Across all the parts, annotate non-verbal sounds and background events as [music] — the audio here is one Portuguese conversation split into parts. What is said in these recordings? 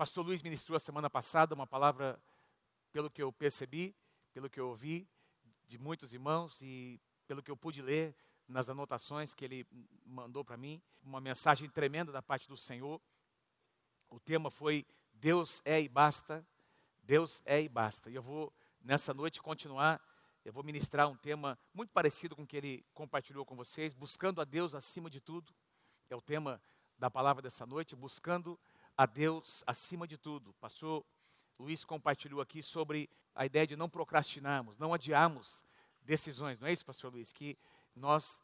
Pastor Luiz ministrou a semana passada uma palavra, pelo que eu percebi, pelo que eu ouvi de muitos irmãos e pelo que eu pude ler nas anotações que ele mandou para mim, uma mensagem tremenda da parte do Senhor. O tema foi Deus é e basta. Deus é e basta. E eu vou nessa noite continuar eu vou ministrar um tema muito parecido com o que ele compartilhou com vocês, buscando a Deus acima de tudo. É o tema da palavra dessa noite, buscando a Deus acima de tudo. Pastor Luiz compartilhou aqui sobre a ideia de não procrastinarmos, não adiarmos decisões, não é isso, pastor Luiz? Que nós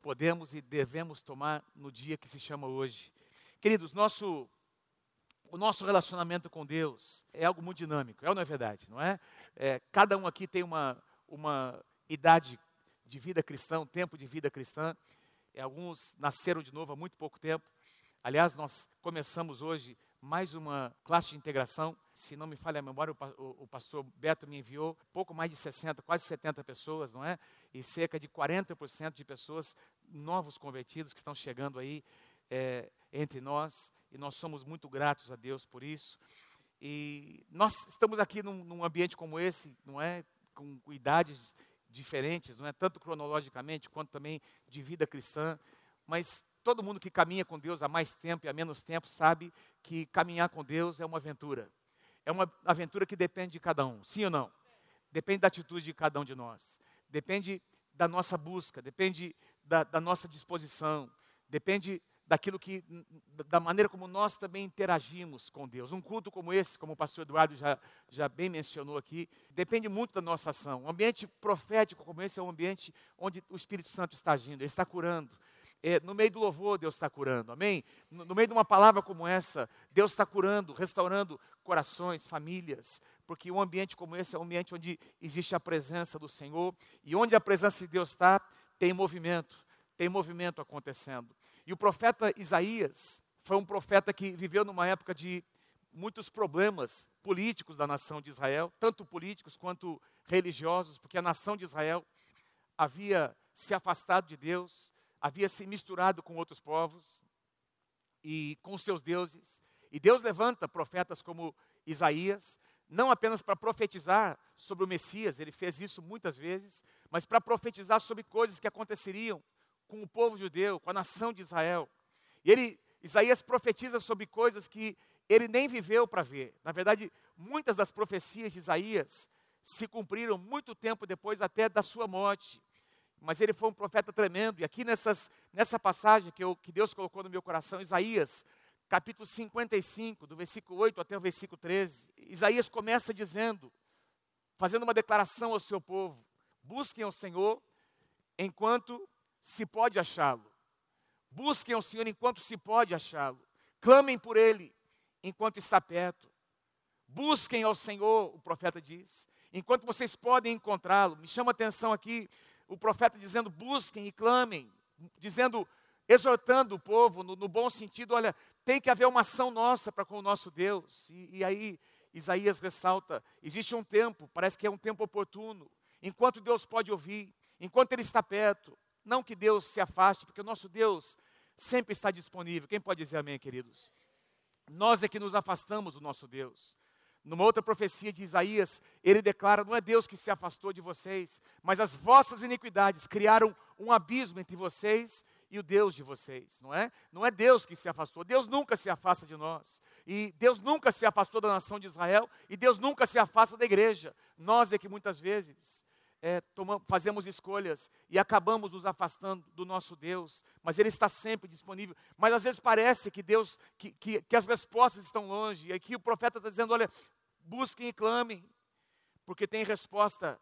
podemos e devemos tomar no dia que se chama hoje. Queridos, nosso o nosso relacionamento com Deus é algo muito dinâmico, é ou não é verdade? Não é? é cada um aqui tem uma, uma idade de vida cristã, um tempo de vida cristã. E alguns nasceram de novo há muito pouco tempo. Aliás, nós começamos hoje mais uma classe de integração. Se não me falha a memória, o, pastor Beto me enviou pouco mais de 60, quase 70 pessoas, não é? E cerca de 40% de pessoas novos convertidos que estão chegando aí é, entre nós. E nós somos muito gratos a Deus por isso. E nós estamos aqui num, num ambiente como esse, não é? com idades diferentes, não é tanto cronologicamente quanto também de vida cristã, mas todo mundo que caminha com Deus há mais tempo e há menos tempo sabe que caminhar com Deus é uma aventura. É uma aventura que depende de cada um, sim ou não? Depende da atitude de cada um de nós. Depende da nossa busca, depende da, da nossa disposição, depende daquilo que, da maneira como nós também interagimos com Deus. Um culto como esse, como o pastor Eduardo já, já bem mencionou aqui, depende muito da nossa ação. Um ambiente profético como esse é um ambiente onde o Espírito Santo está agindo, ele está curando. É, no meio do louvor, Deus está curando, amém? No, no meio de uma palavra como essa, Deus está curando, restaurando corações, famílias, porque um ambiente como esse é um ambiente onde existe a presença do Senhor, e onde a presença de Deus está, tem movimento, tem movimento acontecendo. E o profeta Isaías foi um profeta que viveu numa época de muitos problemas políticos da nação de Israel, tanto políticos quanto religiosos, porque a nação de Israel havia se afastado de Deus, havia se misturado com outros povos e com seus deuses. E Deus levanta profetas como Isaías, não apenas para profetizar sobre o Messias, ele fez isso muitas vezes, mas para profetizar sobre coisas que aconteceriam com o povo judeu, com a nação de Israel. E ele, Isaías profetiza sobre coisas que ele nem viveu para ver. Na verdade, muitas das profecias de Isaías se cumpriram muito tempo depois até da sua morte. Mas ele foi um profeta tremendo. E aqui nessas, nessa passagem que, eu, que Deus colocou no meu coração, Isaías, capítulo 55, do versículo 8 até o versículo 13, Isaías começa dizendo, fazendo uma declaração ao seu povo: busquem ao Senhor enquanto se pode achá-lo. Busquem ao Senhor enquanto se pode achá-lo. Clamem por Ele enquanto está perto. Busquem ao Senhor, o profeta diz, enquanto vocês podem encontrá-lo. Me chama a atenção aqui o profeta dizendo: busquem e clamem, dizendo, exortando o povo no, no bom sentido: olha, tem que haver uma ação nossa para com o nosso Deus. E, e aí Isaías ressalta: existe um tempo, parece que é um tempo oportuno, enquanto Deus pode ouvir, enquanto Ele está perto, não que Deus se afaste, porque o nosso Deus sempre está disponível. Quem pode dizer amém, queridos? Nós é que nos afastamos do nosso Deus. Numa outra profecia de Isaías, ele declara: não é Deus que se afastou de vocês, mas as vossas iniquidades criaram um abismo entre vocês e o Deus de vocês, não é? Não é Deus que se afastou, Deus nunca se afasta de nós, e Deus nunca se afastou da nação de Israel, e Deus nunca se afasta da igreja. Nós é que muitas vezes é, tomamos, fazemos escolhas e acabamos nos afastando do nosso Deus, mas Ele está sempre disponível. Mas às vezes parece que Deus, que, que, que as respostas estão longe, e aqui o profeta está dizendo: olha, busquem e clamem, porque tem resposta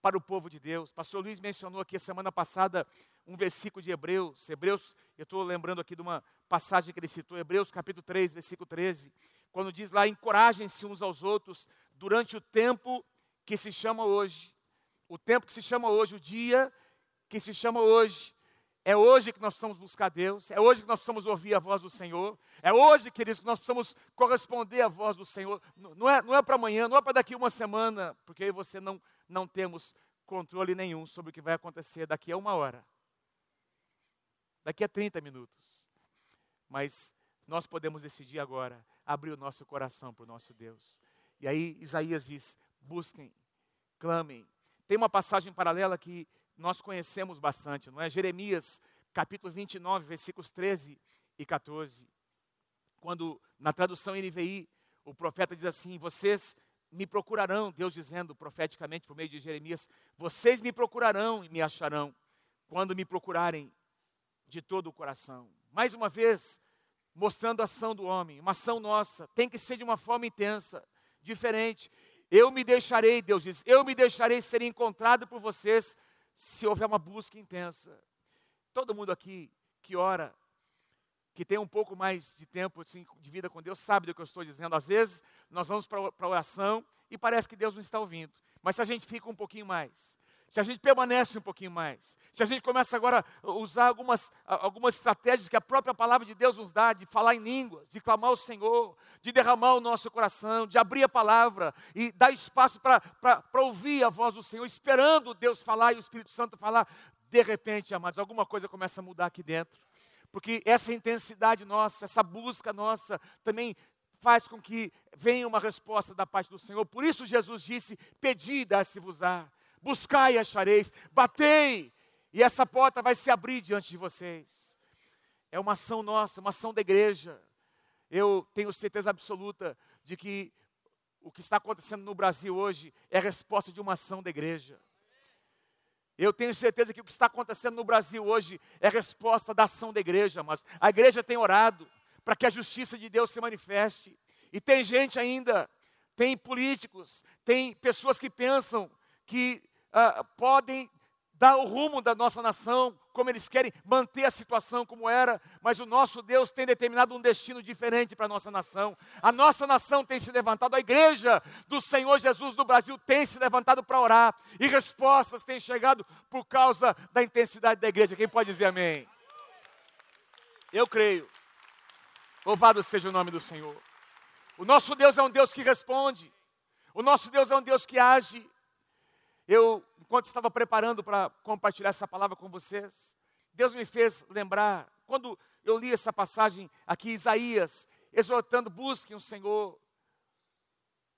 para o povo de Deus. Pastor Luiz mencionou aqui semana passada um versículo de Hebreus. Hebreus, eu estou lembrando aqui de uma passagem que ele citou, Hebreus capítulo 3, versículo 13, quando diz lá: encorajem-se uns aos outros durante o tempo que se chama hoje, o tempo que se chama hoje, o dia que se chama hoje. É hoje que nós precisamos buscar Deus, é hoje que nós precisamos ouvir a voz do Senhor, é hoje, queridos, que nós precisamos corresponder à voz do Senhor. Não é, não é para amanhã, não é para daqui uma semana, porque aí você não, não temos controle nenhum sobre o que vai acontecer daqui a uma hora, daqui a 30 minutos. Mas nós podemos decidir agora abrir o nosso coração para o nosso Deus. E aí Isaías diz: busquem, clamem. Tem uma passagem paralela que nós conhecemos bastante, não é? Jeremias, capítulo 29, versículos 13 e 14. Quando na tradução NVI, o profeta diz assim: Vocês me procurarão, Deus dizendo profeticamente por meio de Jeremias: Vocês me procurarão e me acharão, quando me procurarem de todo o coração. Mais uma vez, mostrando a ação do homem, uma ação nossa, tem que ser de uma forma intensa, diferente. Eu me deixarei, Deus diz, eu me deixarei ser encontrado por vocês se houver uma busca intensa. Todo mundo aqui que ora, que tem um pouco mais de tempo assim, de vida com Deus, sabe do que eu estou dizendo. Às vezes, nós vamos para a oração e parece que Deus não está ouvindo. Mas se a gente fica um pouquinho mais, se a gente permanece um pouquinho mais, se a gente começa agora a usar algumas, algumas estratégias que a própria palavra de Deus nos dá, de falar em línguas, de clamar ao Senhor, de derramar o nosso coração, de abrir a palavra e dar espaço para ouvir a voz do Senhor, esperando Deus falar e o Espírito Santo falar, de repente, amados, alguma coisa começa a mudar aqui dentro. Porque essa intensidade nossa, essa busca nossa, também faz com que venha uma resposta da parte do Senhor. Por isso Jesus disse: Pedi, dá-se-vos-á buscai e achareis, batei, e essa porta vai se abrir diante de vocês. É uma ação nossa, uma ação da igreja. Eu tenho certeza absoluta de que o que está acontecendo no Brasil hoje é resposta de uma ação da igreja. Eu tenho certeza que o que está acontecendo no Brasil hoje é resposta da ação da igreja, mas a igreja tem orado para que a justiça de Deus se manifeste. E tem gente ainda, tem políticos, tem pessoas que pensam que uh, podem dar o rumo da nossa nação, como eles querem manter a situação como era, mas o nosso Deus tem determinado um destino diferente para a nossa nação. A nossa nação tem se levantado, a igreja do Senhor Jesus do Brasil tem se levantado para orar, e respostas têm chegado por causa da intensidade da igreja. Quem pode dizer amém? Eu creio. Louvado seja o nome do Senhor. O nosso Deus é um Deus que responde. O nosso Deus é um Deus que age. Eu, enquanto estava preparando para compartilhar essa palavra com vocês, Deus me fez lembrar, quando eu li essa passagem aqui, Isaías, exortando, busquem o Senhor.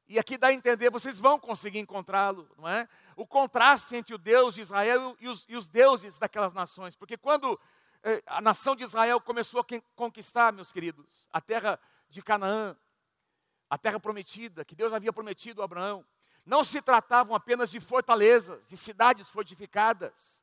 E aqui dá a entender, vocês vão conseguir encontrá-lo, não é? O contraste entre o Deus de Israel e os, e os deuses daquelas nações. Porque quando eh, a nação de Israel começou a conquistar, meus queridos, a terra de Canaã, a terra prometida, que Deus havia prometido a Abraão, não se tratavam apenas de fortalezas, de cidades fortificadas,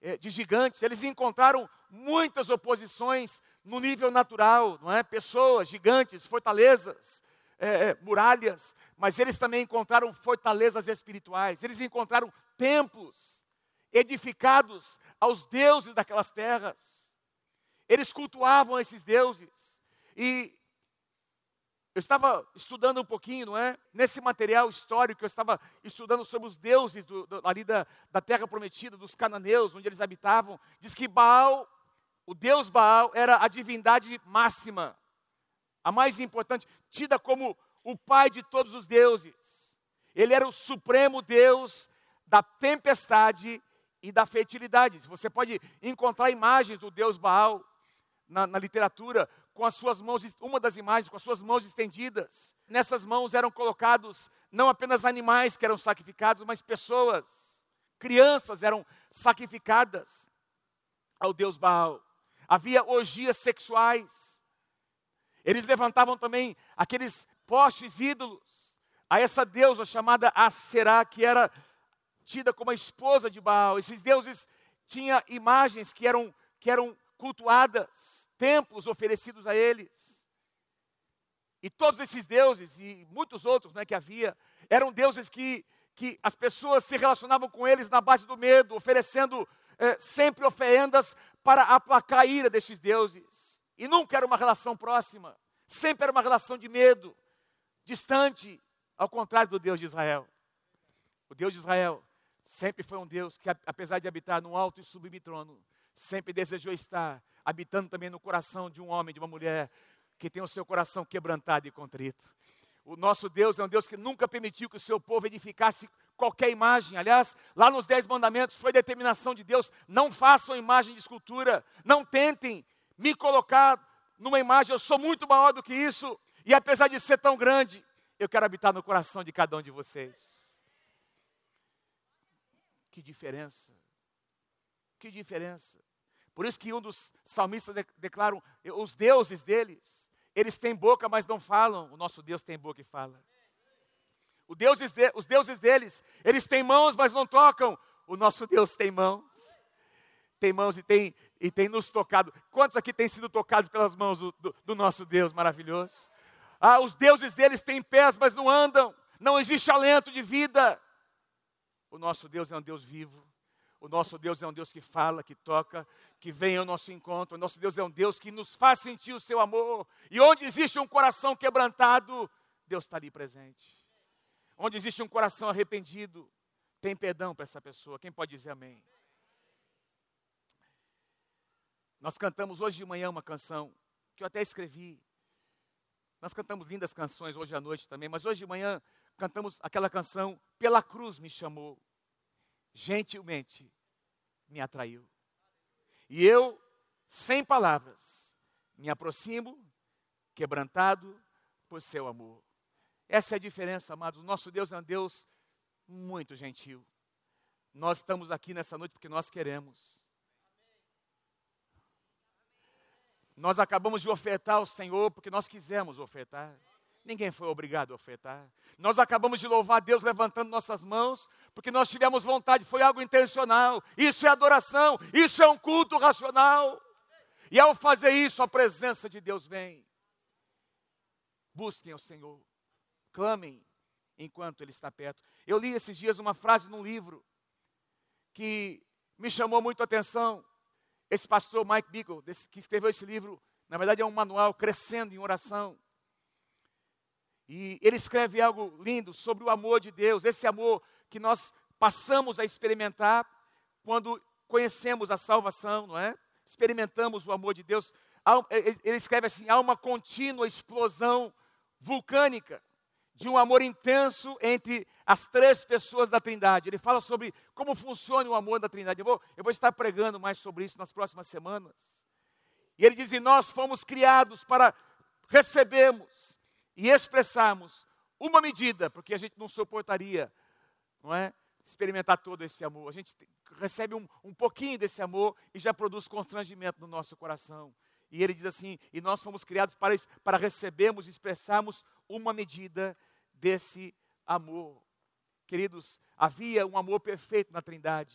eh, de gigantes. Eles encontraram muitas oposições no nível natural, não é? Pessoas, gigantes, fortalezas, é, muralhas, mas eles também encontraram fortalezas espirituais. Eles encontraram templos edificados aos deuses daquelas terras. Eles cultuavam esses deuses. E eu estava estudando um pouquinho, não é? Nesse material histórico, eu estava estudando sobre os deuses do, do, ali da, da terra prometida, dos cananeus, onde eles habitavam. Diz que Baal, o deus Baal, era a divindade máxima, a mais importante, tida como o pai de todos os deuses. Ele era o supremo deus da tempestade e da fertilidade. Você pode encontrar imagens do deus Baal na, na literatura, com as suas mãos, uma das imagens, com as suas mãos estendidas. Nessas mãos eram colocados não apenas animais que eram sacrificados, mas pessoas, crianças eram sacrificadas ao deus Baal. Havia orgias sexuais. Eles levantavam também aqueles postes ídolos a essa deusa chamada Aserá, que era tida como a esposa de Baal. Esses deuses tinham imagens que eram, que eram cultuadas templos oferecidos a eles. E todos esses deuses e muitos outros né, que havia, eram deuses que, que as pessoas se relacionavam com eles na base do medo, oferecendo eh, sempre oferendas para aplacar a ira desses deuses. E nunca era uma relação próxima, sempre era uma relação de medo, distante, ao contrário do Deus de Israel. O Deus de Israel sempre foi um Deus que, apesar de habitar num alto e sublime trono, sempre desejou estar habitando também no coração de um homem, de uma mulher que tem o seu coração quebrantado e contrito. O nosso Deus é um Deus que nunca permitiu que o seu povo edificasse qualquer imagem. Aliás, lá nos Dez Mandamentos foi determinação de Deus: não façam imagem de escultura, não tentem me colocar numa imagem, eu sou muito maior do que isso. E apesar de ser tão grande, eu quero habitar no coração de cada um de vocês. Que diferença. Que diferença. Por isso que um dos salmistas de, declaram, os deuses deles, eles têm boca, mas não falam. O nosso Deus tem boca e fala. Deuses de, os deuses deles, eles têm mãos, mas não tocam. O nosso Deus tem mãos. Tem mãos e tem, e tem nos tocado. Quantos aqui têm sido tocados pelas mãos do, do, do nosso Deus maravilhoso? Ah, os deuses deles têm pés, mas não andam. Não existe alento de vida. O nosso Deus é um Deus vivo. O nosso Deus é um Deus que fala, que toca, que vem ao nosso encontro. O nosso Deus é um Deus que nos faz sentir o seu amor. E onde existe um coração quebrantado, Deus está ali presente. Onde existe um coração arrependido, tem perdão para essa pessoa. Quem pode dizer amém? Nós cantamos hoje de manhã uma canção que eu até escrevi. Nós cantamos lindas canções hoje à noite também, mas hoje de manhã cantamos aquela canção Pela Cruz me chamou, gentilmente me atraiu. E eu, sem palavras, me aproximo, quebrantado por seu amor. Essa é a diferença, amados. Nosso Deus é um Deus muito gentil. Nós estamos aqui nessa noite porque nós queremos. Nós acabamos de ofertar ao Senhor porque nós quisemos ofertar. Ninguém foi obrigado a ofertar. Nós acabamos de louvar Deus levantando nossas mãos, porque nós tivemos vontade, foi algo intencional. Isso é adoração, isso é um culto racional. E ao fazer isso, a presença de Deus vem. Busquem o Senhor clamem enquanto Ele está perto. Eu li esses dias uma frase num livro que me chamou muito a atenção. Esse pastor Mike Bickle, que escreveu esse livro, na verdade é um manual crescendo em oração. E ele escreve algo lindo sobre o amor de Deus, esse amor que nós passamos a experimentar quando conhecemos a salvação, não é? Experimentamos o amor de Deus. Ele escreve assim: há uma contínua explosão vulcânica de um amor intenso entre as três pessoas da Trindade. Ele fala sobre como funciona o amor da Trindade. Eu vou, eu vou estar pregando mais sobre isso nas próximas semanas. E ele diz: e nós fomos criados para recebermos e expressarmos uma medida, porque a gente não suportaria, não é? Experimentar todo esse amor. A gente recebe um, um pouquinho desse amor e já produz constrangimento no nosso coração. E ele diz assim: e nós fomos criados para, para recebermos e expressarmos uma medida desse amor. Queridos, havia um amor perfeito na Trindade.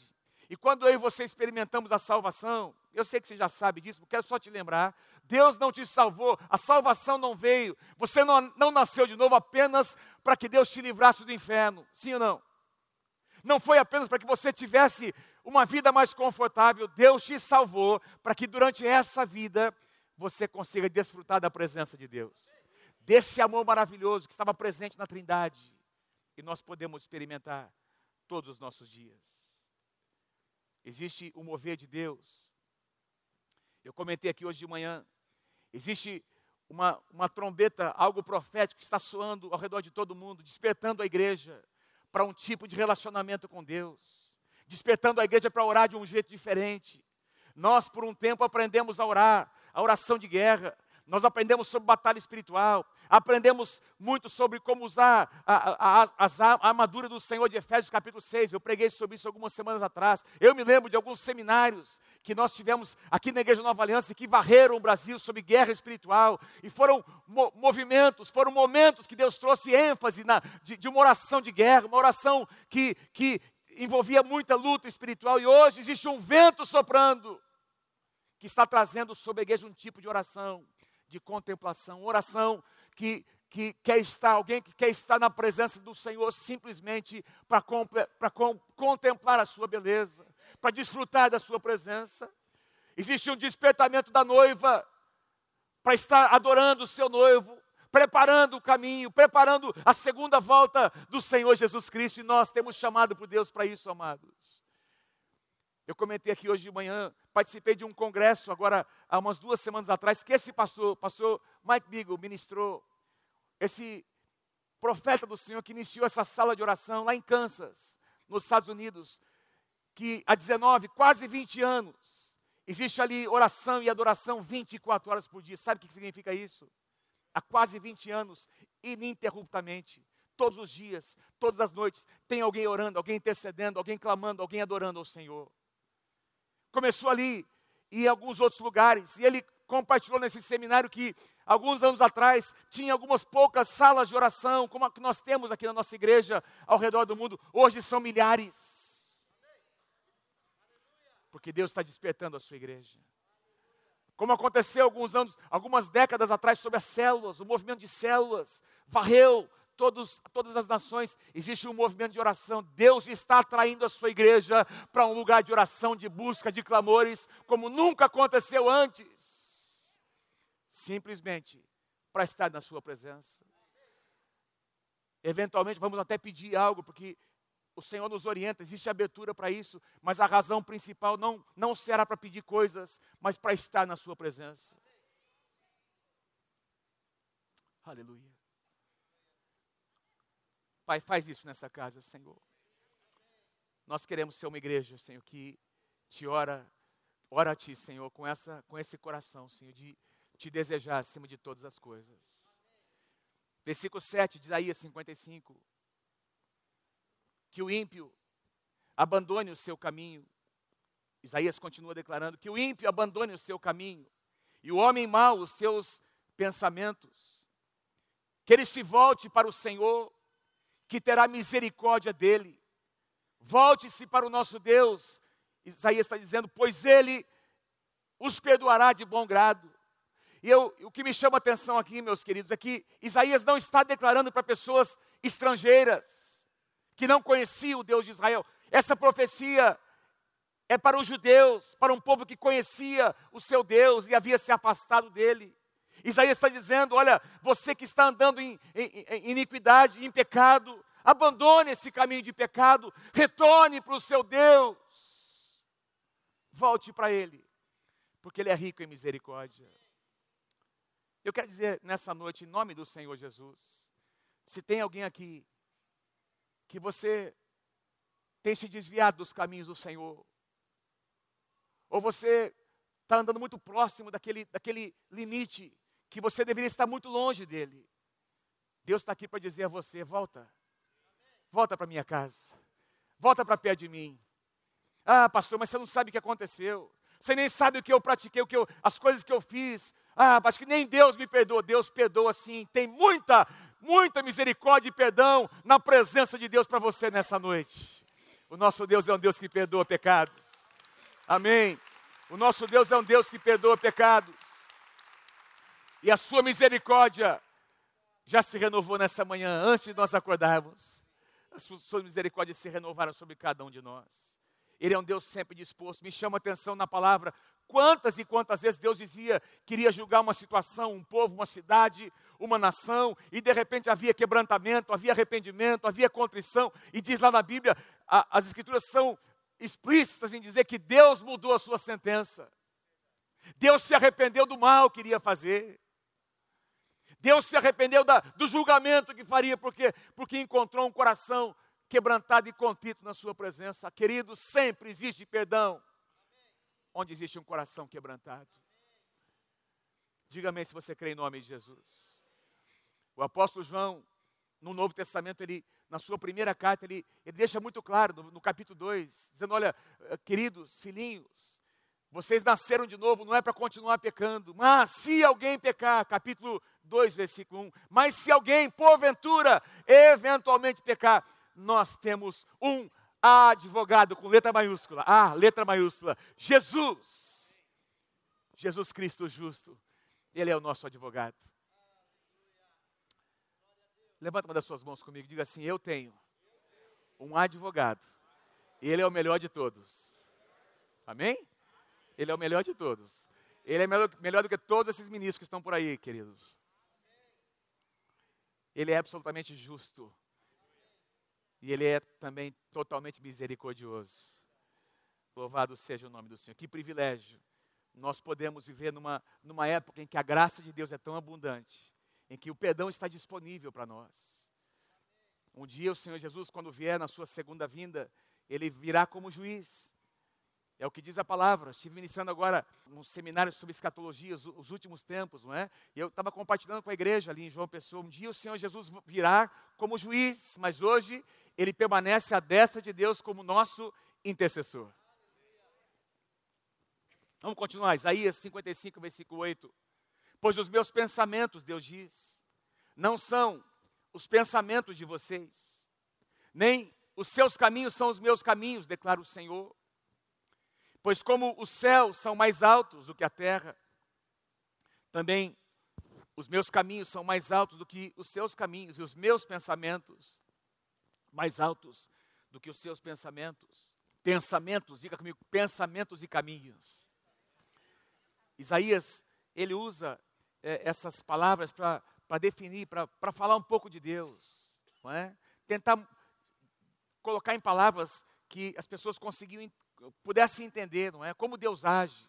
E quando eu e você experimentamos a salvação, eu sei que você já sabe disso, mas quero só te lembrar: Deus não te salvou, a salvação não veio, você não, não nasceu de novo apenas para que Deus te livrasse do inferno, sim ou não? Não foi apenas para que você tivesse uma vida mais confortável, Deus te salvou para que durante essa vida você consiga desfrutar da presença de Deus, desse amor maravilhoso que estava presente na Trindade e nós podemos experimentar todos os nossos dias. Existe o mover de Deus. Eu comentei aqui hoje de manhã. Existe uma, uma trombeta, algo profético que está soando ao redor de todo mundo, despertando a igreja para um tipo de relacionamento com Deus, despertando a igreja para orar de um jeito diferente. Nós, por um tempo, aprendemos a orar, a oração de guerra. Nós aprendemos sobre batalha espiritual, aprendemos muito sobre como usar a, a, a, a, armadura do Senhor de Efésios capítulo 6. Eu preguei sobre isso algumas semanas atrás. Eu me lembro de alguns seminários que nós tivemos aqui na Igreja Nova Aliança que varreram o Brasil sobre guerra espiritual. E foram mo movimentos, foram momentos que Deus trouxe ênfase na, de, de uma oração de guerra, uma oração que, que envolvia muita luta espiritual. E hoje existe um vento soprando que está trazendo sobre a igreja um tipo de oração, de contemplação, oração que, que quer estar, alguém que quer estar na presença do Senhor simplesmente para contemplar a sua beleza, para desfrutar da sua presença. Existe um despertamento da noiva para estar adorando o seu noivo, preparando o caminho, preparando a segunda volta do Senhor Jesus Cristo, e nós temos chamado por Deus para isso, amados. Eu comentei aqui hoje de manhã, participei de um congresso agora há umas duas semanas atrás, que esse pastor, pastor Mike Beagle, ministrou, esse profeta do Senhor que iniciou essa sala de oração lá em Kansas, nos Estados Unidos, que há 19, quase 20 anos, existe ali oração e adoração 24 horas por dia. Sabe o que significa isso? há quase 20 anos, ininterruptamente. Todos os dias, todas as noites, tem alguém orando, alguém intercedendo, alguém clamando, alguém adorando ao Senhor. Começou ali e em alguns outros lugares, e ele compartilhou nesse seminário que alguns anos atrás tinha algumas poucas salas de oração, como a que nós temos aqui na nossa igreja ao redor do mundo, hoje são milhares. Porque Deus está despertando a sua igreja. Como aconteceu alguns anos, algumas décadas atrás sobre as células, o movimento de células varreu todos, todas as nações, existe um movimento de oração. Deus está atraindo a sua igreja para um lugar de oração, de busca, de clamores, como nunca aconteceu antes. Simplesmente para estar na sua presença. Eventualmente vamos até pedir algo, porque o Senhor nos orienta, existe abertura para isso, mas a razão principal não, não será para pedir coisas, mas para estar na Sua presença. Aleluia. Pai, faz isso nessa casa, Senhor. Nós queremos ser uma igreja, Senhor, que te ora, ora a Ti, Senhor, com, essa, com esse coração, Senhor, de te desejar acima de todas as coisas. Versículo 7 de Isaías 55 que o ímpio abandone o seu caminho. Isaías continua declarando que o ímpio abandone o seu caminho e o homem mau os seus pensamentos. Que ele se volte para o Senhor, que terá misericórdia dele. Volte-se para o nosso Deus. Isaías está dizendo, pois ele os perdoará de bom grado. E eu, o que me chama a atenção aqui, meus queridos, é que Isaías não está declarando para pessoas estrangeiras que não conhecia o Deus de Israel. Essa profecia é para os judeus, para um povo que conhecia o seu Deus e havia se afastado dele. Isaías está dizendo: olha, você que está andando em, em, em iniquidade, em pecado, abandone esse caminho de pecado, retorne para o seu Deus, volte para Ele, porque Ele é rico em misericórdia. Eu quero dizer nessa noite, em nome do Senhor Jesus, se tem alguém aqui que você tem se desviado dos caminhos do Senhor, ou você está andando muito próximo daquele, daquele limite que você deveria estar muito longe dele. Deus está aqui para dizer a você: volta, volta para minha casa, volta para perto de mim. Ah, pastor, mas você não sabe o que aconteceu. Você nem sabe o que eu pratiquei, o que eu, as coisas que eu fiz. Ah, acho que nem Deus me perdoa. Deus perdoa sim. Tem muita muita misericórdia e perdão na presença de Deus para você nessa noite. O nosso Deus é um Deus que perdoa pecados. Amém. O nosso Deus é um Deus que perdoa pecados. E a sua misericórdia já se renovou nessa manhã, antes de nós acordarmos. As suas misericórdias se renovaram sobre cada um de nós. Ele é um Deus sempre disposto. Me chama a atenção na palavra Quantas e quantas vezes Deus dizia que iria julgar uma situação, um povo, uma cidade, uma nação, e de repente havia quebrantamento, havia arrependimento, havia contrição, e diz lá na Bíblia, a, as Escrituras são explícitas em dizer que Deus mudou a sua sentença. Deus se arrependeu do mal que iria fazer. Deus se arrependeu da, do julgamento que faria, porque, porque encontrou um coração quebrantado e contrito na sua presença. Querido, sempre existe perdão onde existe um coração quebrantado. Diga-me se você crê em nome de Jesus. O apóstolo João, no Novo Testamento, ele, na sua primeira carta, ele, ele deixa muito claro, no, no capítulo 2, dizendo: Olha, eh, queridos filhinhos, vocês nasceram de novo, não é para continuar pecando, mas se alguém pecar, capítulo 2, versículo 1, mas se alguém, porventura, eventualmente pecar, nós temos um advogado com letra maiúscula. Ah, letra maiúscula. Jesus. Jesus Cristo justo. Ele é o nosso advogado. Levanta uma das suas mãos comigo e diga assim: Eu tenho um advogado. Ele é o melhor de todos. Amém? Ele é o melhor de todos. Ele é melhor, melhor do que todos esses ministros que estão por aí, queridos. Ele é absolutamente justo. E Ele é também totalmente misericordioso. Louvado seja o nome do Senhor. Que privilégio. Nós podemos viver numa, numa época em que a graça de Deus é tão abundante, em que o perdão está disponível para nós. Um dia o Senhor Jesus, quando vier na sua segunda vinda, ele virá como juiz. É o que diz a palavra. Estive ministrando agora um seminário sobre escatologia, os, os últimos tempos, não é? E eu estava compartilhando com a igreja ali em João Pessoa. Um dia o Senhor Jesus virá como juiz, mas hoje ele permanece à destra de Deus como nosso intercessor. Vamos continuar, Isaías 55, versículo 8. Pois os meus pensamentos, Deus diz, não são os pensamentos de vocês, nem os seus caminhos são os meus caminhos, declara o Senhor. Pois como os céus são mais altos do que a terra, também os meus caminhos são mais altos do que os seus caminhos, e os meus pensamentos mais altos do que os seus pensamentos. Pensamentos, diga comigo, pensamentos e caminhos. Isaías, ele usa é, essas palavras para definir, para falar um pouco de Deus, é? tentar colocar em palavras que as pessoas conseguiam, pudessem entender, não é? Como Deus age.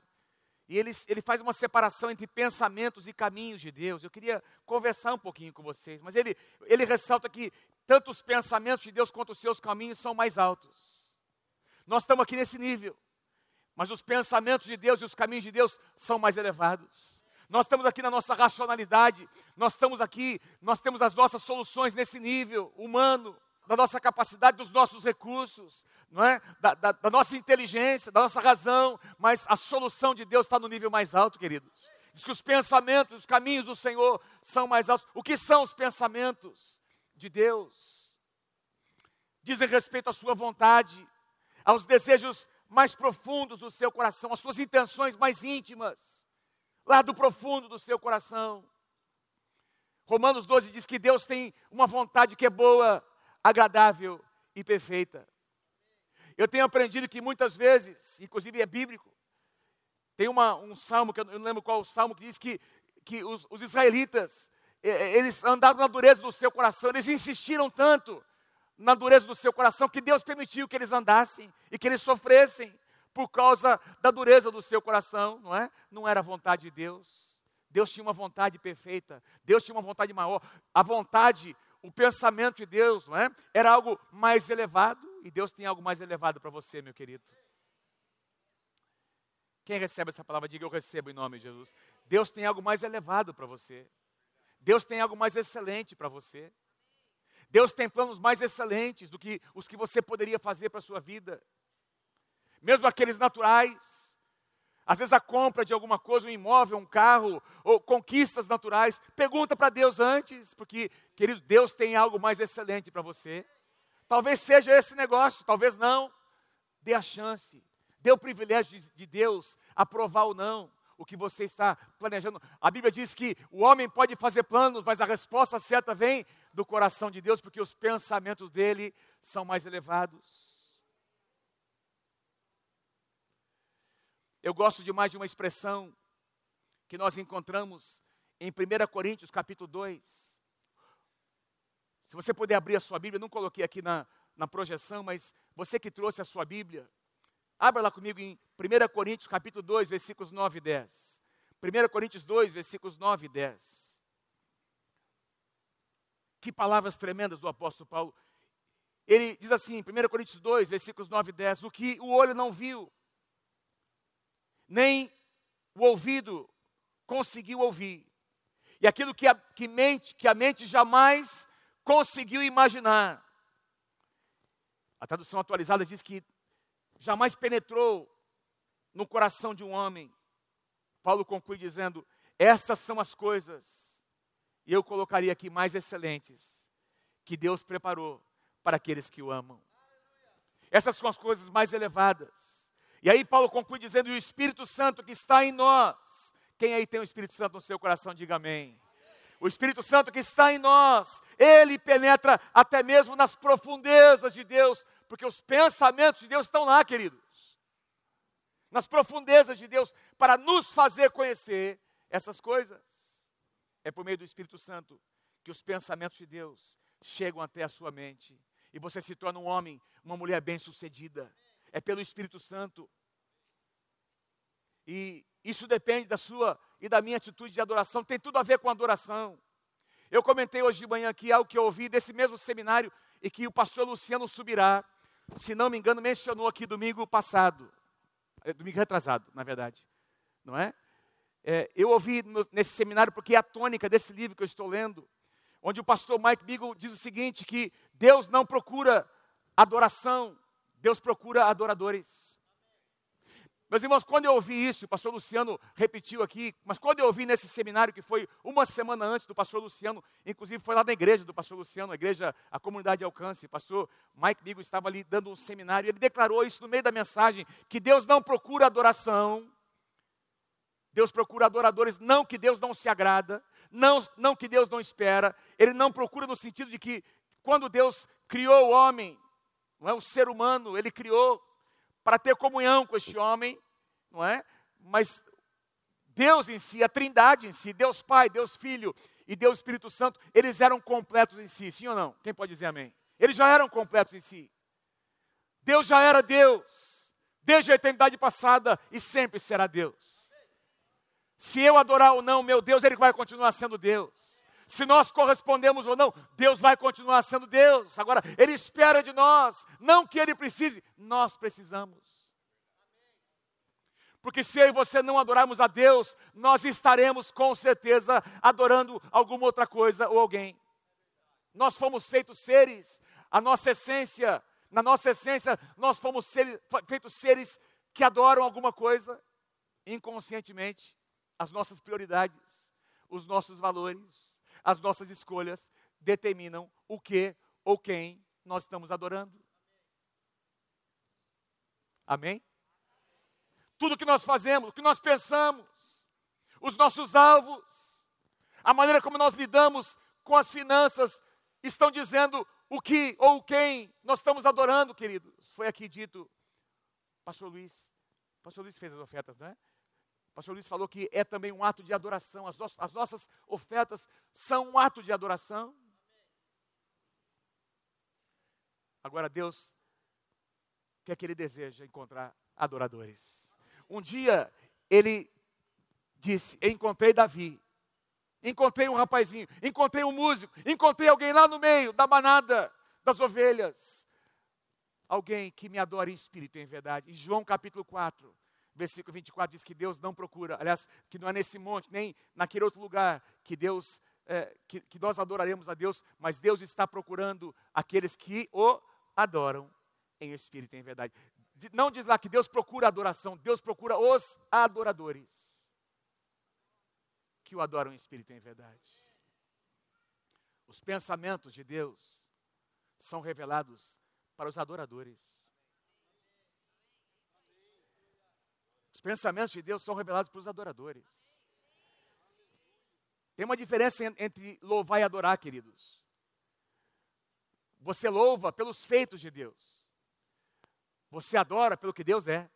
E ele, ele faz uma separação entre pensamentos e caminhos de Deus. Eu queria conversar um pouquinho com vocês, mas ele, ele ressalta que tanto os pensamentos de Deus quanto os seus caminhos são mais altos. Nós estamos aqui nesse nível, mas os pensamentos de Deus e os caminhos de Deus são mais elevados. Nós estamos aqui na nossa racionalidade, nós estamos aqui, nós temos as nossas soluções nesse nível humano, da nossa capacidade, dos nossos recursos, não é? Da, da, da, nossa inteligência, da nossa razão, mas a solução de Deus está no nível mais alto, queridos. Diz que os pensamentos, os caminhos do Senhor são mais altos. O que são os pensamentos de Deus? Dizem respeito à sua vontade, aos desejos mais profundos do seu coração, às suas intenções mais íntimas, lá do profundo do seu coração. Romanos 12 diz que Deus tem uma vontade que é boa, agradável e perfeita. Eu tenho aprendido que muitas vezes, inclusive é bíblico, tem uma, um salmo, que eu não lembro qual o salmo, que diz que, que os, os israelitas, eles andaram na dureza do seu coração, eles insistiram tanto na dureza do seu coração que Deus permitiu que eles andassem e que eles sofressem por causa da dureza do seu coração, não é? Não era a vontade de Deus. Deus tinha uma vontade perfeita, Deus tinha uma vontade maior. A vontade o pensamento de Deus, não é? Era algo mais elevado e Deus tem algo mais elevado para você, meu querido. Quem recebe essa palavra, diga eu recebo em nome de Jesus. Deus tem algo mais elevado para você. Deus tem algo mais excelente para você. Deus tem planos mais excelentes do que os que você poderia fazer para a sua vida. Mesmo aqueles naturais, às vezes a compra de alguma coisa, um imóvel, um carro, ou conquistas naturais, pergunta para Deus antes, porque, querido, Deus tem algo mais excelente para você. Talvez seja esse negócio, talvez não. Dê a chance, dê o privilégio de, de Deus aprovar ou não o que você está planejando. A Bíblia diz que o homem pode fazer planos, mas a resposta certa vem do coração de Deus, porque os pensamentos dele são mais elevados. Eu gosto demais de uma expressão que nós encontramos em 1 Coríntios capítulo 2. Se você puder abrir a sua Bíblia, não coloquei aqui na, na projeção, mas você que trouxe a sua Bíblia, abra lá comigo em 1 Coríntios capítulo 2, versículos 9 e 10. 1 Coríntios 2, versículos 9 e 10. Que palavras tremendas do apóstolo Paulo. Ele diz assim, 1 Coríntios 2, versículos 9 e 10, o que o olho não viu, nem o ouvido conseguiu ouvir. E aquilo que a, que mente, que a mente jamais conseguiu imaginar. A tradução atualizada diz que jamais penetrou no coração de um homem. Paulo conclui dizendo: Estas são as coisas, e eu colocaria aqui mais excelentes, que Deus preparou para aqueles que o amam. Essas são as coisas mais elevadas e aí Paulo conclui dizendo: e o Espírito Santo que está em nós. Quem aí tem o Espírito Santo no seu coração, diga amém. O Espírito Santo que está em nós, ele penetra até mesmo nas profundezas de Deus, porque os pensamentos de Deus estão lá, queridos. Nas profundezas de Deus, para nos fazer conhecer essas coisas. É por meio do Espírito Santo que os pensamentos de Deus chegam até a sua mente. E você se torna um homem, uma mulher bem-sucedida é pelo Espírito Santo. E isso depende da sua e da minha atitude de adoração, tem tudo a ver com adoração. Eu comentei hoje de manhã aqui algo que eu ouvi desse mesmo seminário e que o pastor Luciano Subirá, se não me engano, mencionou aqui domingo passado. é, domingo retrasado, na verdade, não é? é eu ouvi no, nesse seminário, porque é a tônica desse livro que eu estou lendo, onde o pastor Mike Beagle diz o seguinte, que Deus não procura adoração, Deus procura adoradores. Meus irmãos, quando eu ouvi isso, o pastor Luciano repetiu aqui, mas quando eu ouvi nesse seminário, que foi uma semana antes do pastor Luciano, inclusive foi lá na igreja do pastor Luciano, a igreja, a comunidade de alcance, o pastor Mike Bigo estava ali dando um seminário, ele declarou isso no meio da mensagem, que Deus não procura adoração, Deus procura adoradores, não que Deus não se agrada, não, não que Deus não espera, Ele não procura no sentido de que quando Deus criou o homem, não é o ser humano, Ele criou para ter comunhão com este homem, não é? Mas Deus em si, a Trindade em si, Deus Pai, Deus Filho e Deus Espírito Santo, eles eram completos em si, sim ou não? Quem pode dizer amém? Eles já eram completos em si. Deus já era Deus, desde a eternidade passada e sempre será Deus. Se eu adorar ou não meu Deus, Ele vai continuar sendo Deus. Se nós correspondemos ou não, Deus vai continuar sendo Deus. Agora, Ele espera de nós, não que Ele precise, nós precisamos. Porque se eu e você não adorarmos a Deus, nós estaremos com certeza adorando alguma outra coisa ou alguém. Nós fomos feitos seres, a nossa essência, na nossa essência, nós fomos seres, feitos seres que adoram alguma coisa inconscientemente, as nossas prioridades, os nossos valores as nossas escolhas determinam o que ou quem nós estamos adorando. Amém? Tudo que nós fazemos, o que nós pensamos, os nossos alvos, a maneira como nós lidamos com as finanças, estão dizendo o que ou quem nós estamos adorando, queridos. Foi aqui dito, Pastor Luiz. Pastor Luiz fez as ofertas, não é? O pastor Luiz falou que é também um ato de adoração. As, no as nossas ofertas são um ato de adoração. Agora, Deus quer que Ele deseja encontrar adoradores. Um dia, Ele disse: Encontrei Davi, encontrei um rapazinho, encontrei um músico, encontrei alguém lá no meio da manada das ovelhas. Alguém que me adora em espírito e em verdade. Em João capítulo 4, versículo 24 diz que Deus não procura, aliás, que não é nesse monte, nem naquele outro lugar que Deus, é, que, que nós adoraremos a Deus, mas Deus está procurando aqueles que o adoram em espírito e em verdade. Não diz lá que Deus procura adoração, Deus procura os adoradores que o adoram em espírito e em verdade. Os pensamentos de Deus são revelados para os adoradores. Os pensamentos de Deus são revelados para os adoradores. Tem uma diferença entre louvar e adorar, queridos. Você louva pelos feitos de Deus. Você adora pelo que Deus é.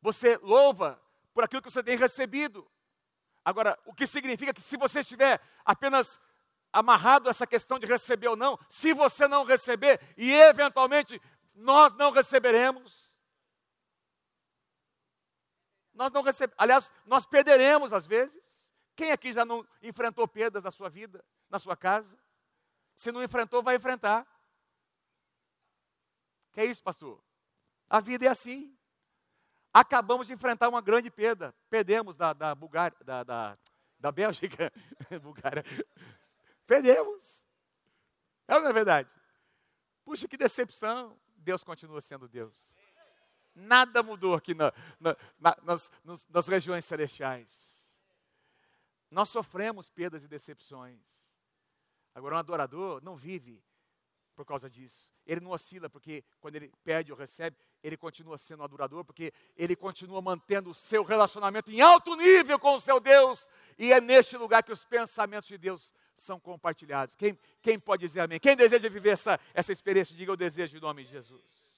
Você louva por aquilo que você tem recebido. Agora, o que significa que se você estiver apenas amarrado a essa questão de receber ou não, se você não receber e eventualmente nós não receberemos, nós não recebemos, aliás, nós perderemos às vezes. Quem aqui já não enfrentou perdas na sua vida, na sua casa? Se não enfrentou, vai enfrentar. Que é isso, pastor? A vida é assim. Acabamos de enfrentar uma grande perda. Perdemos da, da Bulgária, da, da, da Bélgica. [laughs] Bulgária. Perdemos. É ou não é verdade? Puxa, que decepção. Deus continua sendo Deus. Nada mudou aqui na, na, na, nas, nas regiões celestiais. Nós sofremos perdas e decepções. Agora, um adorador não vive por causa disso. Ele não oscila, porque quando ele pede ou recebe, ele continua sendo um adorador, porque ele continua mantendo o seu relacionamento em alto nível com o seu Deus. E é neste lugar que os pensamentos de Deus são compartilhados. Quem, quem pode dizer amém? Quem deseja viver essa, essa experiência, diga eu desejo em nome de Jesus.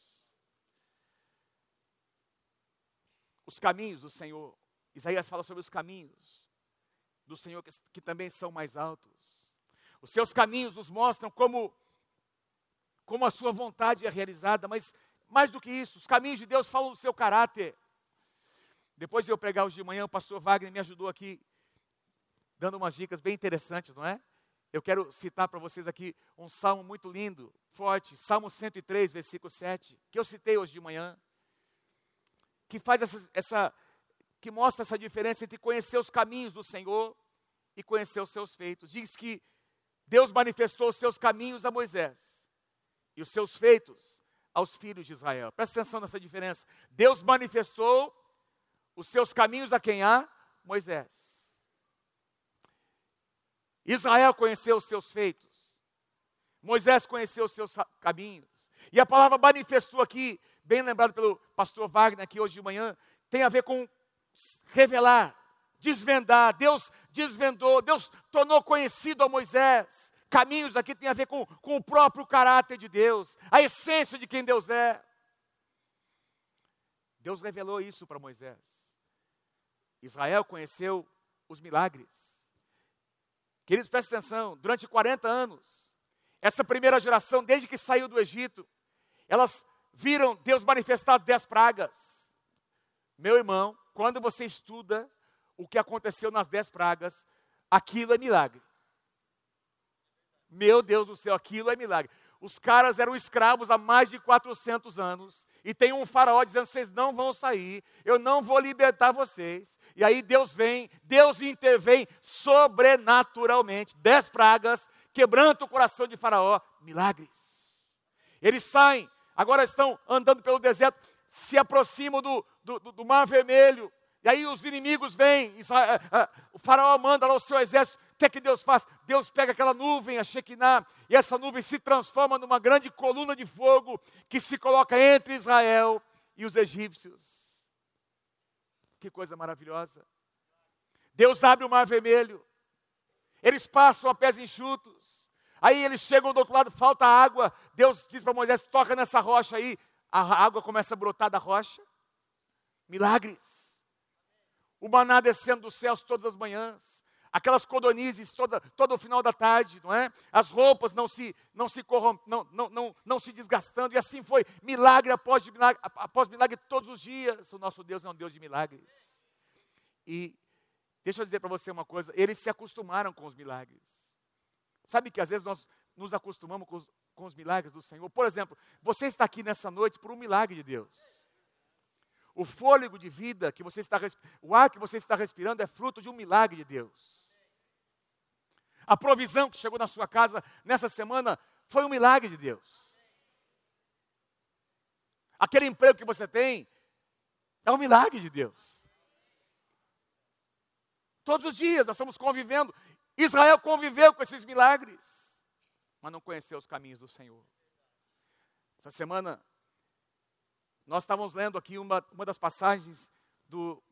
Os caminhos do Senhor. Isaías fala sobre os caminhos do Senhor que, que também são mais altos. Os seus caminhos nos mostram como, como a sua vontade é realizada, mas mais do que isso, os caminhos de Deus falam do seu caráter. Depois de eu pregar hoje de manhã, o pastor Wagner me ajudou aqui, dando umas dicas bem interessantes, não é? Eu quero citar para vocês aqui um salmo muito lindo, forte, Salmo 103, versículo 7, que eu citei hoje de manhã. Que faz essa, essa, que mostra essa diferença entre conhecer os caminhos do Senhor e conhecer os seus feitos. Diz que Deus manifestou os seus caminhos a Moisés e os seus feitos aos filhos de Israel. Presta atenção nessa diferença. Deus manifestou os seus caminhos a quem há? Moisés. Israel conheceu os seus feitos. Moisés conheceu os seus caminhos. E a palavra manifestou aqui, bem lembrado pelo pastor Wagner aqui hoje de manhã, tem a ver com revelar, desvendar. Deus desvendou, Deus tornou conhecido a Moisés. Caminhos aqui tem a ver com, com o próprio caráter de Deus, a essência de quem Deus é. Deus revelou isso para Moisés. Israel conheceu os milagres. Queridos, prestem atenção: durante 40 anos, essa primeira geração, desde que saiu do Egito, elas viram Deus manifestar dez pragas. Meu irmão, quando você estuda o que aconteceu nas dez pragas, aquilo é milagre. Meu Deus do céu, aquilo é milagre. Os caras eram escravos há mais de 400 anos. E tem um faraó dizendo: vocês não vão sair, eu não vou libertar vocês. E aí Deus vem, Deus intervém sobrenaturalmente. Dez pragas, quebrando o coração de faraó. Milagres. Eles saem, agora estão andando pelo deserto, se aproximam do, do, do Mar Vermelho. E aí os inimigos vêm, eh, eh, o faraó manda lá o seu exército. O que é que Deus faz? Deus pega aquela nuvem, a Shekinah, e essa nuvem se transforma numa grande coluna de fogo que se coloca entre Israel e os egípcios. Que coisa maravilhosa. Deus abre o mar vermelho. Eles passam a pés enxutos. Aí eles chegam do outro lado, falta água. Deus diz para Moisés: toca nessa rocha aí. A água começa a brotar da rocha. Milagres o maná descendo dos céus todas as manhãs, aquelas codonizes toda, todo o final da tarde, não é? As roupas não se, não se corrom, não, não, não, não se desgastando, e assim foi, milagre após milagre, após milagre todos os dias. O nosso Deus é um Deus de milagres. E deixa eu dizer para você uma coisa, eles se acostumaram com os milagres. Sabe que às vezes nós nos acostumamos com os, com os milagres do Senhor? Por exemplo, você está aqui nessa noite por um milagre de Deus. O fôlego de vida que você está o ar que você está respirando é fruto de um milagre de Deus. A provisão que chegou na sua casa nessa semana foi um milagre de Deus. Aquele emprego que você tem é um milagre de Deus. Todos os dias nós estamos convivendo. Israel conviveu com esses milagres, mas não conheceu os caminhos do Senhor. Essa semana nós estávamos lendo aqui uma, uma das passagens do,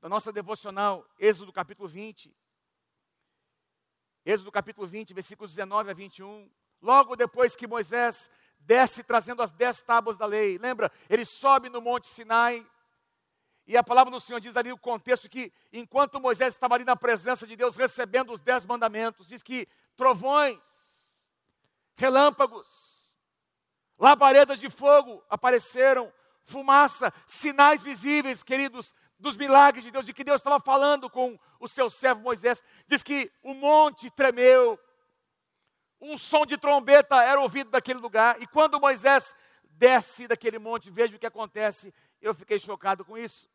da nossa devocional, Êxodo capítulo 20. Êxodo capítulo 20, versículos 19 a 21. Logo depois que Moisés desce trazendo as dez tábuas da lei. Lembra? Ele sobe no Monte Sinai. E a palavra do Senhor diz ali o contexto que, enquanto Moisés estava ali na presença de Deus, recebendo os dez mandamentos, diz que trovões, relâmpagos, labaredas de fogo apareceram fumaça, sinais visíveis, queridos, dos milagres de Deus, de que Deus estava falando com o seu servo Moisés. Diz que o monte tremeu, um som de trombeta era ouvido daquele lugar, e quando Moisés desce daquele monte, veja o que acontece. Eu fiquei chocado com isso.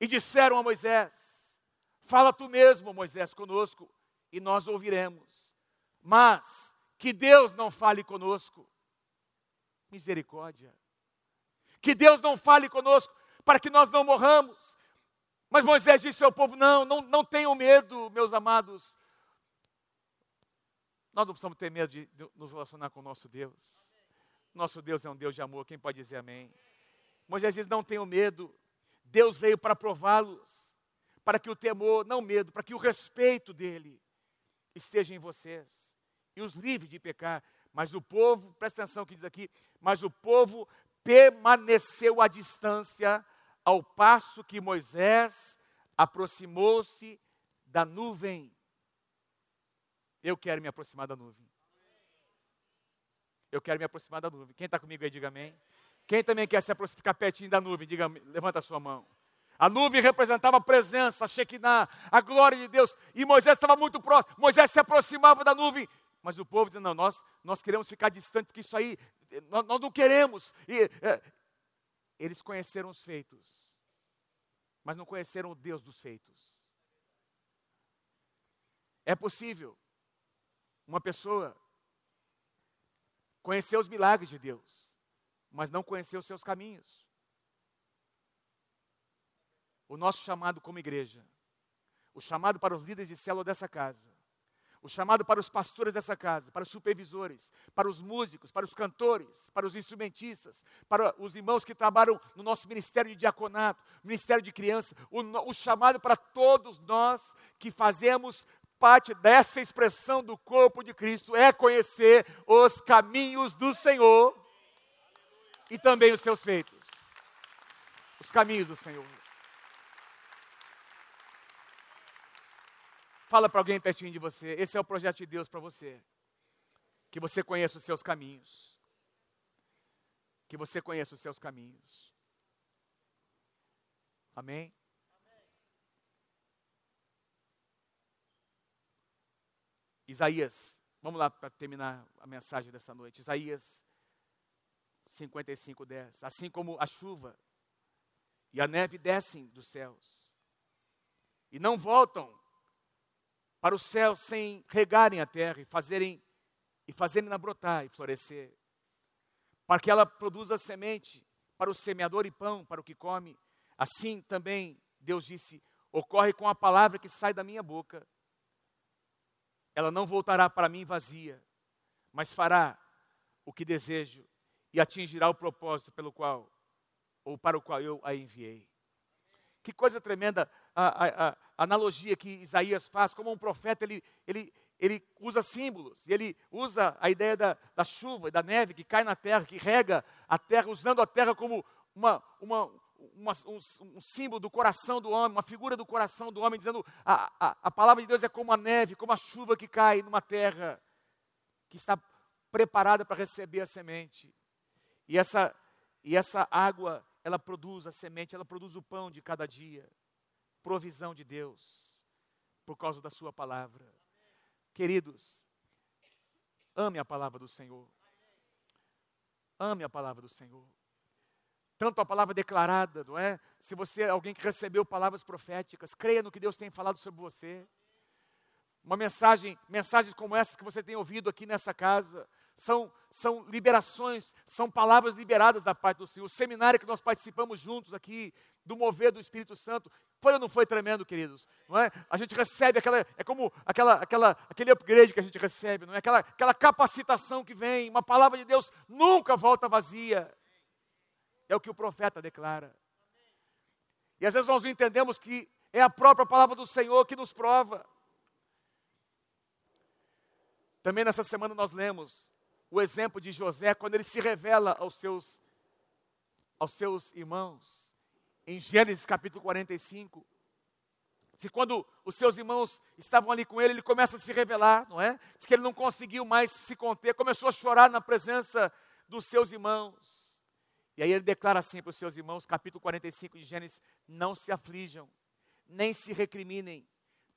E disseram a Moisés: Fala tu mesmo, Moisés, conosco, e nós ouviremos. Mas que Deus não fale conosco. Misericórdia que Deus não fale conosco, para que nós não morramos. Mas Moisés disse ao povo: não, não, não tenham medo, meus amados. Nós não precisamos ter medo de, nos relacionar com o nosso Deus. Nosso Deus é um Deus de amor, quem pode dizer amém? Moisés diz: não tenham medo, Deus veio para prová-los, para que o temor, não medo, para que o respeito dele esteja em vocês e os livre de pecar. Mas o povo, presta atenção que diz aqui, mas o povo permaneceu à distância, ao passo que Moisés aproximou-se da nuvem. Eu quero me aproximar da nuvem. Eu quero me aproximar da nuvem. Quem está comigo aí, diga amém. Quem também quer se aproximar, ficar pertinho da nuvem, diga, levanta a sua mão. A nuvem representava a presença, a Shekinah, a glória de Deus. E Moisés estava muito próximo. Moisés se aproximava da nuvem. Mas o povo dizia, não, nós, nós queremos ficar distante, porque isso aí, nós, nós não queremos. E, é, eles conheceram os feitos, mas não conheceram o Deus dos feitos. É possível uma pessoa conhecer os milagres de Deus, mas não conhecer os seus caminhos. O nosso chamado como igreja, o chamado para os líderes de célula dessa casa, o chamado para os pastores dessa casa, para os supervisores, para os músicos, para os cantores, para os instrumentistas, para os irmãos que trabalham no nosso ministério de diaconato, ministério de criança, o, o chamado para todos nós que fazemos parte dessa expressão do corpo de Cristo é conhecer os caminhos do Senhor e também os seus feitos. Os caminhos do Senhor. Fala para alguém pertinho de você. Esse é o projeto de Deus para você. Que você conheça os seus caminhos. Que você conheça os seus caminhos. Amém? Isaías, vamos lá para terminar a mensagem dessa noite. Isaías 55, 10. Assim como a chuva e a neve descem dos céus e não voltam para o céu sem regarem a terra e fazerem e fazerem-na brotar e florescer, para que ela produza semente para o semeador e pão para o que come. Assim também Deus disse: ocorre com a palavra que sai da minha boca. Ela não voltará para mim vazia, mas fará o que desejo e atingirá o propósito pelo qual ou para o qual eu a enviei. Que coisa tremenda a, a, a, analogia que Isaías faz, como um profeta, ele, ele, ele usa símbolos, ele usa a ideia da, da chuva e da neve que cai na terra, que rega a terra, usando a terra como uma, uma, uma, um, um, símbolo do coração do homem, uma figura do coração do homem, dizendo a, a, a palavra de Deus é como a neve, como a chuva que cai numa terra que está preparada para receber a semente. E essa, e essa água ela produz a semente, ela produz o pão de cada dia. Provisão de Deus, por causa da Sua palavra. Queridos, ame a palavra do Senhor. Ame a palavra do Senhor. Tanto a palavra declarada, não é? Se você é alguém que recebeu palavras proféticas, creia no que Deus tem falado sobre você. Uma mensagem, mensagens como essas que você tem ouvido aqui nessa casa, são, são liberações, são palavras liberadas da parte do Senhor. O seminário que nós participamos juntos aqui, do mover do Espírito Santo, foi ou não foi tremendo, queridos? Não é? A gente recebe aquela, é como aquela, aquela, aquele upgrade que a gente recebe, não é? Aquela, aquela capacitação que vem, uma palavra de Deus nunca volta vazia. É o que o profeta declara. E às vezes nós não entendemos que é a própria palavra do Senhor que nos prova. Também nessa semana nós lemos o exemplo de José quando ele se revela aos seus, aos seus irmãos. Em Gênesis capítulo 45. Se quando os seus irmãos estavam ali com ele, ele começa a se revelar, não é? Diz que ele não conseguiu mais se conter, começou a chorar na presença dos seus irmãos. E aí ele declara assim para os seus irmãos, capítulo 45 de Gênesis: Não se aflijam, nem se recriminem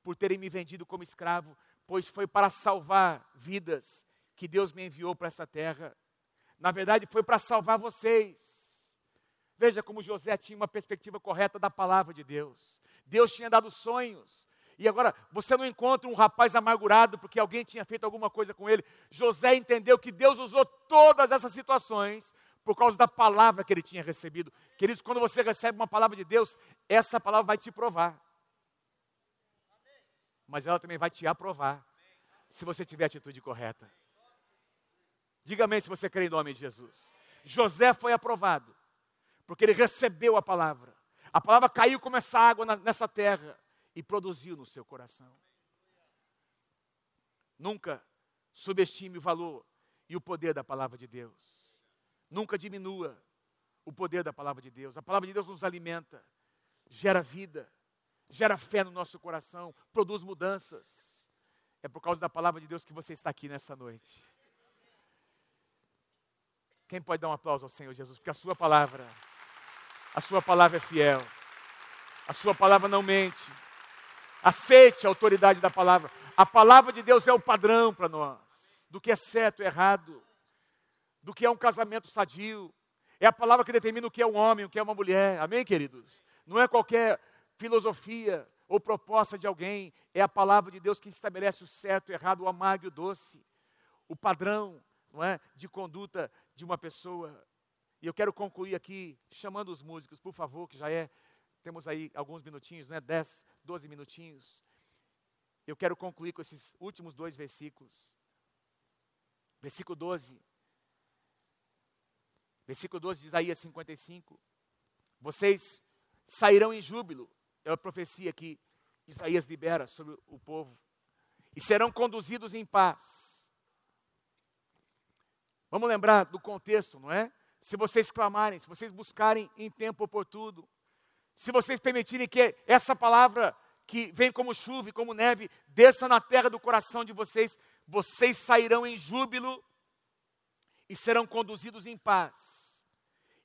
por terem me vendido como escravo, pois foi para salvar vidas que Deus me enviou para essa terra. Na verdade, foi para salvar vocês. Veja como José tinha uma perspectiva correta da palavra de Deus. Deus tinha dado sonhos. E agora, você não encontra um rapaz amargurado porque alguém tinha feito alguma coisa com ele. José entendeu que Deus usou todas essas situações por causa da palavra que ele tinha recebido. Queridos, quando você recebe uma palavra de Deus, essa palavra vai te provar. Mas ela também vai te aprovar, se você tiver a atitude correta. Diga amém se você crê em nome de Jesus. José foi aprovado, porque ele recebeu a palavra. A palavra caiu como essa água nessa terra e produziu no seu coração. Nunca subestime o valor e o poder da palavra de Deus. Nunca diminua o poder da palavra de Deus. A palavra de Deus nos alimenta, gera vida, gera fé no nosso coração, produz mudanças. É por causa da palavra de Deus que você está aqui nessa noite. Quem pode dar um aplauso ao Senhor Jesus? Porque a Sua palavra, a Sua palavra é fiel, a Sua palavra não mente. Aceite a autoridade da palavra. A palavra de Deus é o padrão para nós, do que é certo e errado, do que é um casamento sadio. É a palavra que determina o que é um homem, o que é uma mulher. Amém, queridos? Não é qualquer filosofia ou proposta de alguém. É a palavra de Deus que estabelece o certo, o errado, o amargo e o doce. O padrão, não é, de conduta de uma pessoa. E eu quero concluir aqui chamando os músicos, por favor, que já é temos aí alguns minutinhos, né? 10, 12 minutinhos. Eu quero concluir com esses últimos dois versículos. Versículo 12. Versículo 12 de Isaías 55. Vocês sairão em júbilo. É a profecia que Isaías libera sobre o povo. E serão conduzidos em paz. Vamos lembrar do contexto, não é? Se vocês clamarem, se vocês buscarem em tempo oportuno, se vocês permitirem que essa palavra que vem como chuva e como neve desça na terra do coração de vocês, vocês sairão em júbilo e serão conduzidos em paz.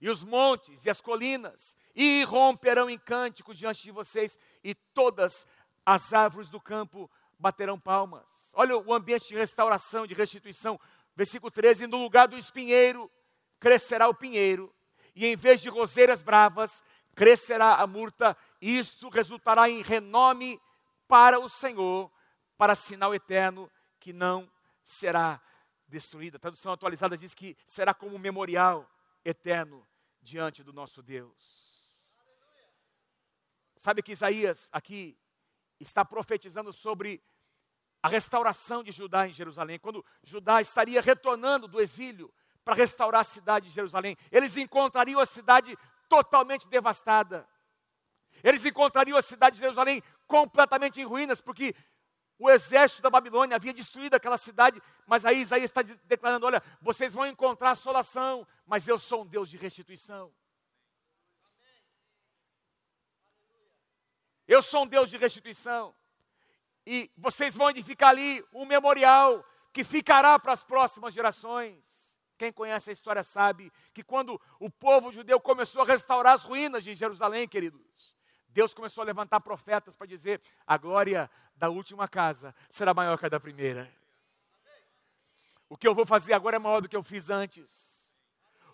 E os montes e as colinas irromperão em cânticos diante de vocês, e todas as árvores do campo baterão palmas. Olha o ambiente de restauração, de restituição. Versículo 13: No lugar do espinheiro crescerá o pinheiro, e em vez de roseiras bravas, crescerá a murta. Isto resultará em renome para o Senhor, para sinal eterno que não será destruída. A tradução atualizada diz que será como um memorial eterno diante do nosso Deus. Sabe que Isaías aqui está profetizando sobre a restauração de Judá em Jerusalém, quando Judá estaria retornando do exílio para restaurar a cidade de Jerusalém. Eles encontrariam a cidade totalmente devastada. Eles encontrariam a cidade de Jerusalém completamente em ruínas, porque o exército da Babilônia havia destruído aquela cidade, mas aí Isaías está declarando: olha, vocês vão encontrar assolação, mas eu sou um Deus de restituição. Eu sou um Deus de restituição. E vocês vão edificar ali um memorial que ficará para as próximas gerações. Quem conhece a história sabe que quando o povo judeu começou a restaurar as ruínas de Jerusalém, queridos, Deus começou a levantar profetas para dizer: a glória da última casa será maior que a da primeira. O que eu vou fazer agora é maior do que eu fiz antes.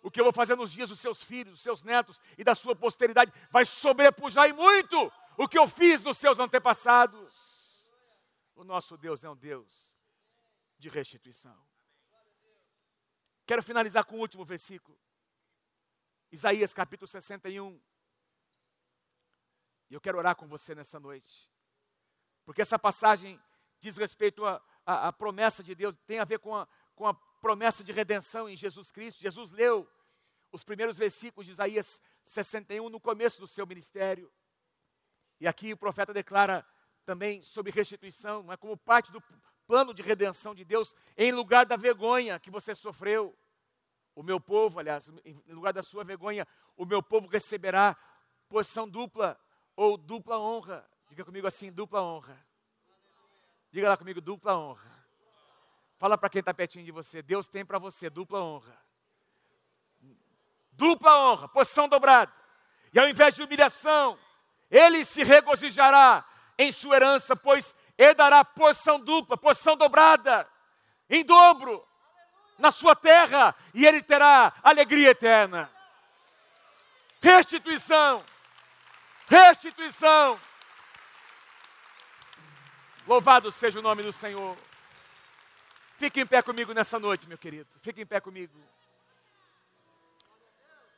O que eu vou fazer nos dias dos seus filhos, dos seus netos e da sua posteridade vai sobrepujar e muito o que eu fiz nos seus antepassados. O nosso Deus é um Deus de restituição. Quero finalizar com o último versículo. Isaías capítulo 61. E eu quero orar com você nessa noite. Porque essa passagem diz respeito à promessa de Deus, tem a ver com a, com a promessa de redenção em Jesus Cristo. Jesus leu os primeiros versículos de Isaías 61 no começo do seu ministério. E aqui o profeta declara também sobre restituição, não é como parte do plano de redenção de Deus, em lugar da vergonha que você sofreu. O meu povo, aliás, em lugar da sua vergonha, o meu povo receberá posição dupla ou dupla honra. Diga comigo assim: dupla honra. Diga lá comigo: dupla honra. Fala para quem está pertinho de você: Deus tem para você dupla honra. Dupla honra, posição dobrada. E ao invés de humilhação, ele se regozijará em sua herança, pois ele dará posição dupla, posição dobrada, em dobro, na sua terra, e ele terá alegria eterna. Restituição restituição. Louvado seja o nome do Senhor. Fique em pé comigo nessa noite, meu querido. Fique em pé comigo.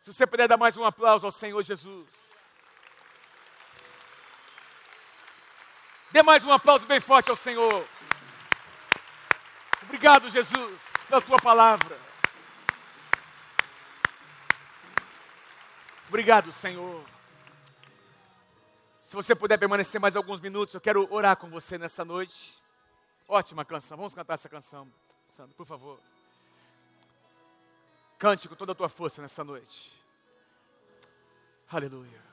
Se você puder dar mais um aplauso ao Senhor Jesus. Dê mais um aplauso bem forte ao Senhor. Obrigado, Jesus, pela tua palavra. Obrigado, Senhor. Se você puder permanecer mais alguns minutos, eu quero orar com você nessa noite. Ótima canção, vamos cantar essa canção, Sandro, por favor. Cante com toda a tua força nessa noite. Aleluia.